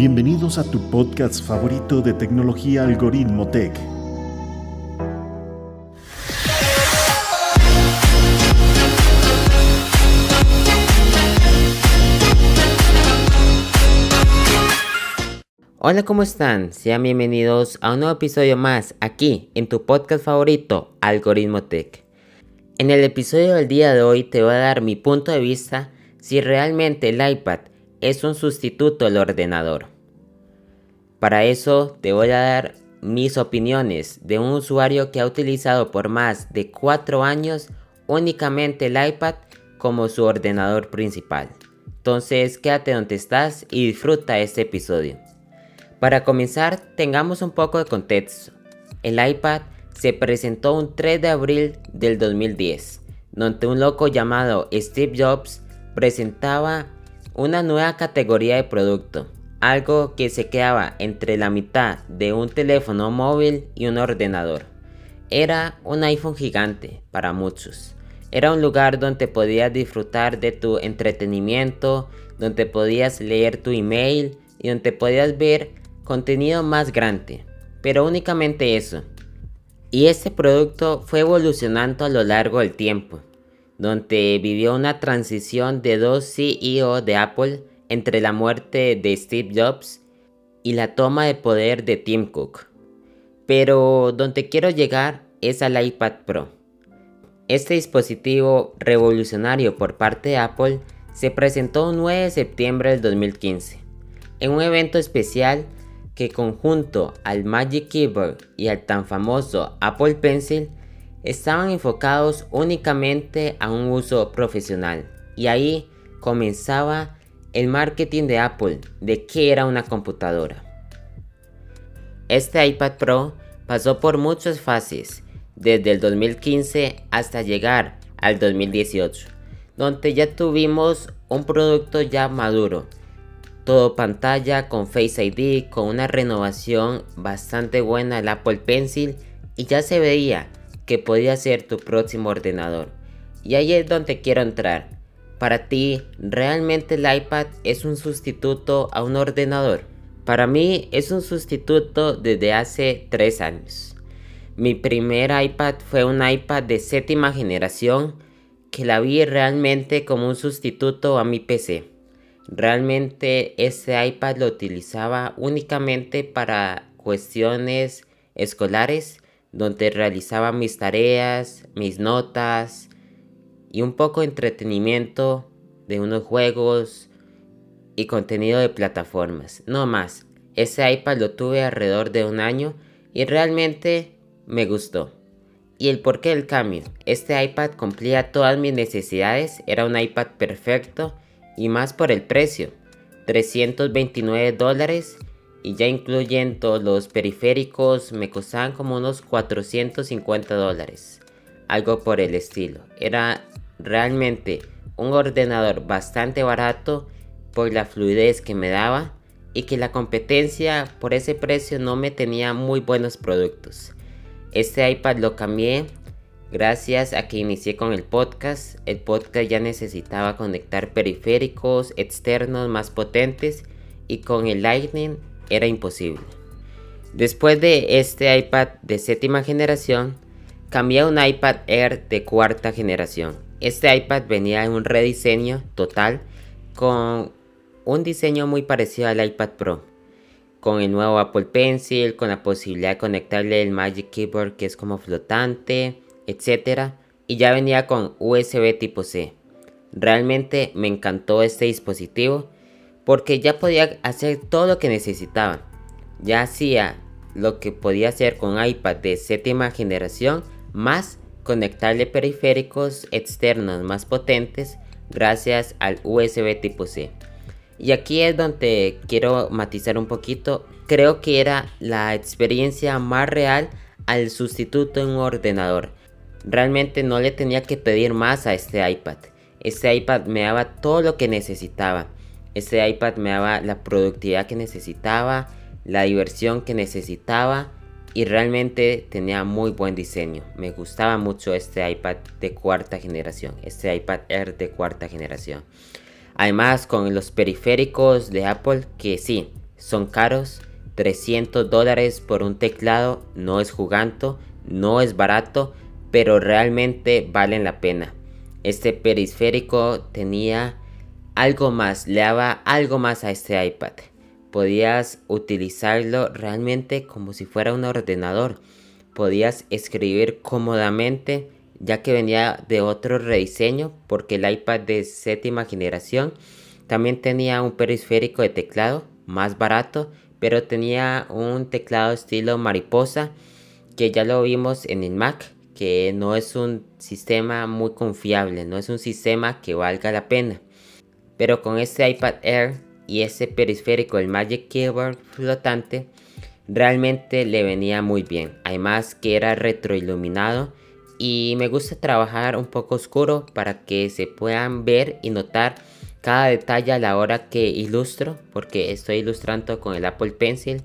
Bienvenidos a tu podcast favorito de tecnología Algoritmo Tech. Hola, ¿cómo están? Sean bienvenidos a un nuevo episodio más aquí en tu podcast favorito, Algoritmo Tech. En el episodio del día de hoy te voy a dar mi punto de vista si realmente el iPad es un sustituto del ordenador. Para eso te voy a dar mis opiniones de un usuario que ha utilizado por más de 4 años únicamente el iPad como su ordenador principal. Entonces quédate donde estás y disfruta este episodio. Para comenzar, tengamos un poco de contexto. El iPad se presentó un 3 de abril del 2010, donde un loco llamado Steve Jobs presentaba una nueva categoría de producto, algo que se quedaba entre la mitad de un teléfono móvil y un ordenador. Era un iPhone gigante para muchos. Era un lugar donde podías disfrutar de tu entretenimiento, donde podías leer tu email y donde podías ver contenido más grande. Pero únicamente eso. Y este producto fue evolucionando a lo largo del tiempo, donde vivió una transición de dos CEO de Apple entre la muerte de Steve Jobs y la toma de poder de Tim Cook. Pero donde quiero llegar es al iPad Pro. Este dispositivo revolucionario por parte de Apple se presentó el 9 de septiembre del 2015 en un evento especial que conjunto al Magic Keyboard y al tan famoso Apple Pencil estaban enfocados únicamente a un uso profesional y ahí comenzaba el marketing de Apple de qué era una computadora. Este iPad Pro pasó por muchas fases, desde el 2015 hasta llegar al 2018, donde ya tuvimos un producto ya maduro, todo pantalla con Face ID, con una renovación bastante buena del Apple Pencil y ya se veía que podía ser tu próximo ordenador. Y ahí es donde quiero entrar. Para ti, ¿realmente el iPad es un sustituto a un ordenador? Para mí es un sustituto desde hace 3 años. Mi primer iPad fue un iPad de séptima generación que la vi realmente como un sustituto a mi PC. Realmente ese iPad lo utilizaba únicamente para cuestiones escolares, donde realizaba mis tareas, mis notas y un poco de entretenimiento de unos juegos y contenido de plataformas. No más. Ese iPad lo tuve alrededor de un año y realmente me gustó. ¿Y el porqué del cambio? Este iPad cumplía todas mis necesidades, era un iPad perfecto y más por el precio. 329 dólares y ya incluyendo los periféricos me costaban como unos 450 dólares. Algo por el estilo. Era realmente un ordenador bastante barato por la fluidez que me daba y que la competencia por ese precio no me tenía muy buenos productos. Este iPad lo cambié gracias a que inicié con el podcast. El podcast ya necesitaba conectar periféricos externos más potentes y con el Lightning era imposible. Después de este iPad de séptima generación, cambié a un iPad Air de cuarta generación. Este iPad venía en un rediseño total con un diseño muy parecido al iPad Pro. Con el nuevo Apple Pencil, con la posibilidad de conectarle el Magic Keyboard que es como flotante, etc. Y ya venía con USB tipo C. Realmente me encantó este dispositivo porque ya podía hacer todo lo que necesitaba. Ya hacía lo que podía hacer con iPad de séptima generación más conectarle periféricos externos más potentes gracias al USB tipo C. Y aquí es donde quiero matizar un poquito. Creo que era la experiencia más real al sustituto en un ordenador. Realmente no le tenía que pedir más a este iPad. Este iPad me daba todo lo que necesitaba. Este iPad me daba la productividad que necesitaba, la diversión que necesitaba y realmente tenía muy buen diseño. Me gustaba mucho este iPad de cuarta generación, este iPad Air de cuarta generación. Además con los periféricos de Apple que sí, son caros. 300 dólares por un teclado no es juganto, no es barato, pero realmente valen la pena. Este periférico tenía algo más, le daba algo más a este iPad. Podías utilizarlo realmente como si fuera un ordenador. Podías escribir cómodamente ya que venía de otro rediseño porque el iPad de séptima generación también tenía un periférico de teclado más barato pero tenía un teclado estilo mariposa que ya lo vimos en el Mac que no es un sistema muy confiable, no es un sistema que valga la pena. Pero con este iPad Air y ese periférico, el Magic Keyboard flotante, realmente le venía muy bien. Además que era retroiluminado y me gusta trabajar un poco oscuro para que se puedan ver y notar cada detalle a la hora que ilustro, porque estoy ilustrando con el Apple Pencil.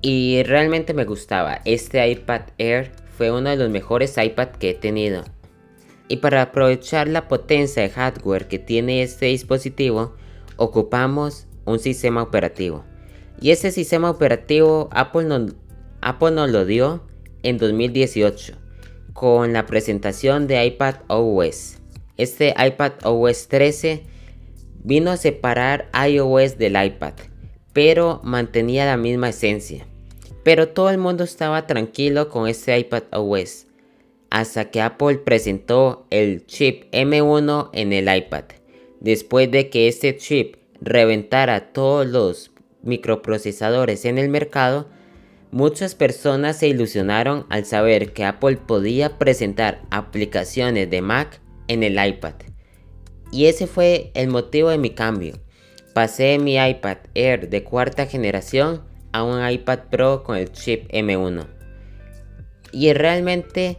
Y realmente me gustaba. Este iPad Air fue uno de los mejores iPad que he tenido. Y para aprovechar la potencia de hardware que tiene este dispositivo, ocupamos un sistema operativo. Y ese sistema operativo Apple, Apple nos lo dio en 2018 con la presentación de iPad OS. Este iPad OS 13 vino a separar iOS del iPad, pero mantenía la misma esencia. Pero todo el mundo estaba tranquilo con este iPad OS, hasta que Apple presentó el chip M1 en el iPad. Después de que este chip reventara todos los microprocesadores en el mercado, muchas personas se ilusionaron al saber que Apple podía presentar aplicaciones de Mac en el iPad. Y ese fue el motivo de mi cambio. Pasé mi iPad Air de cuarta generación a un iPad Pro con el chip M1. Y realmente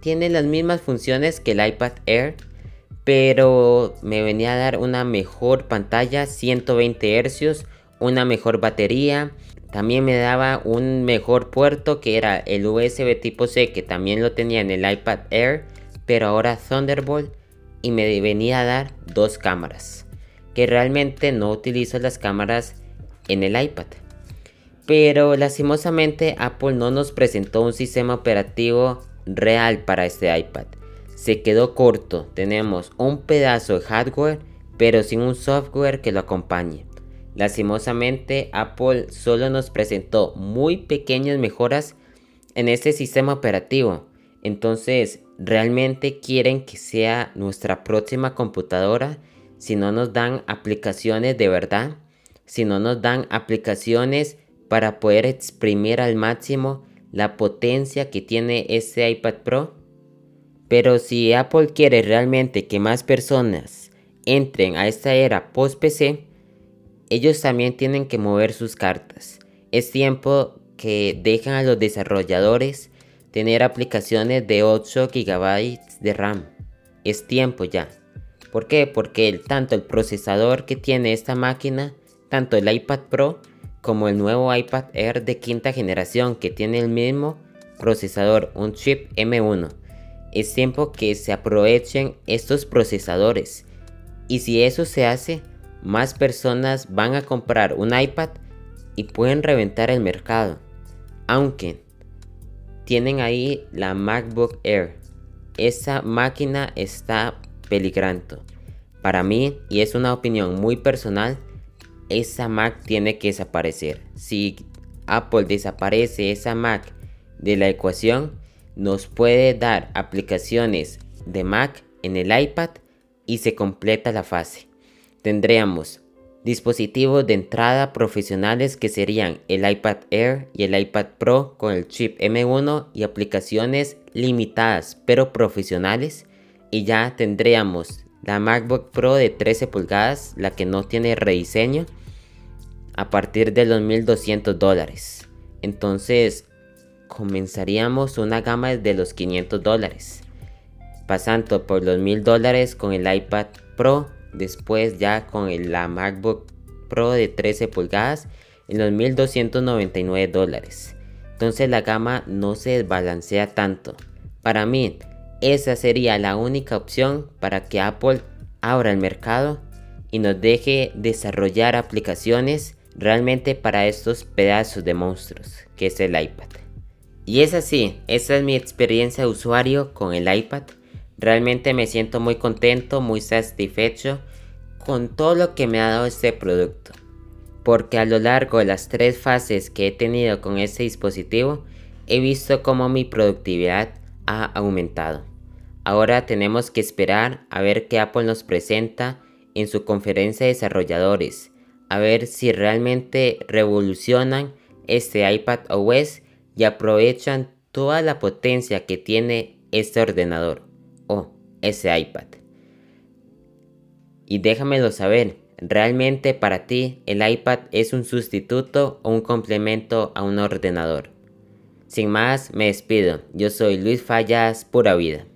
tiene las mismas funciones que el iPad Air, pero me venía a dar una mejor pantalla, 120 Hz, una mejor batería. También me daba un mejor puerto que era el USB tipo C que también lo tenía en el iPad Air, pero ahora Thunderbolt y me venía a dar dos cámaras, que realmente no utilizo las cámaras en el iPad. Pero lastimosamente Apple no nos presentó un sistema operativo real para este iPad. Se quedó corto, tenemos un pedazo de hardware pero sin un software que lo acompañe. Lastimosamente Apple solo nos presentó muy pequeñas mejoras en este sistema operativo. Entonces, ¿realmente quieren que sea nuestra próxima computadora si no nos dan aplicaciones de verdad? Si no nos dan aplicaciones para poder exprimir al máximo la potencia que tiene este iPad Pro. Pero si Apple quiere realmente que más personas entren a esta era post-PC, ellos también tienen que mover sus cartas. Es tiempo que dejen a los desarrolladores tener aplicaciones de 8 GB de RAM. Es tiempo ya. ¿Por qué? Porque tanto el procesador que tiene esta máquina, tanto el iPad Pro, como el nuevo iPad Air de quinta generación que tiene el mismo procesador, un chip M1. Es tiempo que se aprovechen estos procesadores. Y si eso se hace, más personas van a comprar un iPad y pueden reventar el mercado. Aunque tienen ahí la MacBook Air. Esa máquina está peligrando. Para mí, y es una opinión muy personal, esa Mac tiene que desaparecer. Si Apple desaparece esa Mac de la ecuación, nos puede dar aplicaciones de Mac en el iPad y se completa la fase. Tendríamos dispositivos de entrada profesionales que serían el iPad Air y el iPad Pro con el chip M1 y aplicaciones limitadas pero profesionales y ya tendríamos la MacBook Pro de 13 pulgadas, la que no tiene rediseño a partir de los 1200 dólares. Entonces comenzaríamos una gama de los 500 dólares, pasando por los 1000 dólares con el iPad Pro, después ya con la MacBook Pro de 13 pulgadas en los 1299 dólares. Entonces la gama no se desbalancea tanto. Para mí, esa sería la única opción para que Apple abra el mercado y nos deje desarrollar aplicaciones realmente para estos pedazos de monstruos que es el iPad. Y es así, esa es mi experiencia de usuario con el iPad. Realmente me siento muy contento, muy satisfecho con todo lo que me ha dado este producto. Porque a lo largo de las tres fases que he tenido con este dispositivo, he visto cómo mi productividad ha aumentado. Ahora tenemos que esperar a ver qué Apple nos presenta en su conferencia de desarrolladores, a ver si realmente revolucionan este iPad OS y aprovechan toda la potencia que tiene este ordenador o ese iPad. Y déjamelo saber, ¿realmente para ti el iPad es un sustituto o un complemento a un ordenador? Sin más, me despido. Yo soy Luis Fallas, pura vida.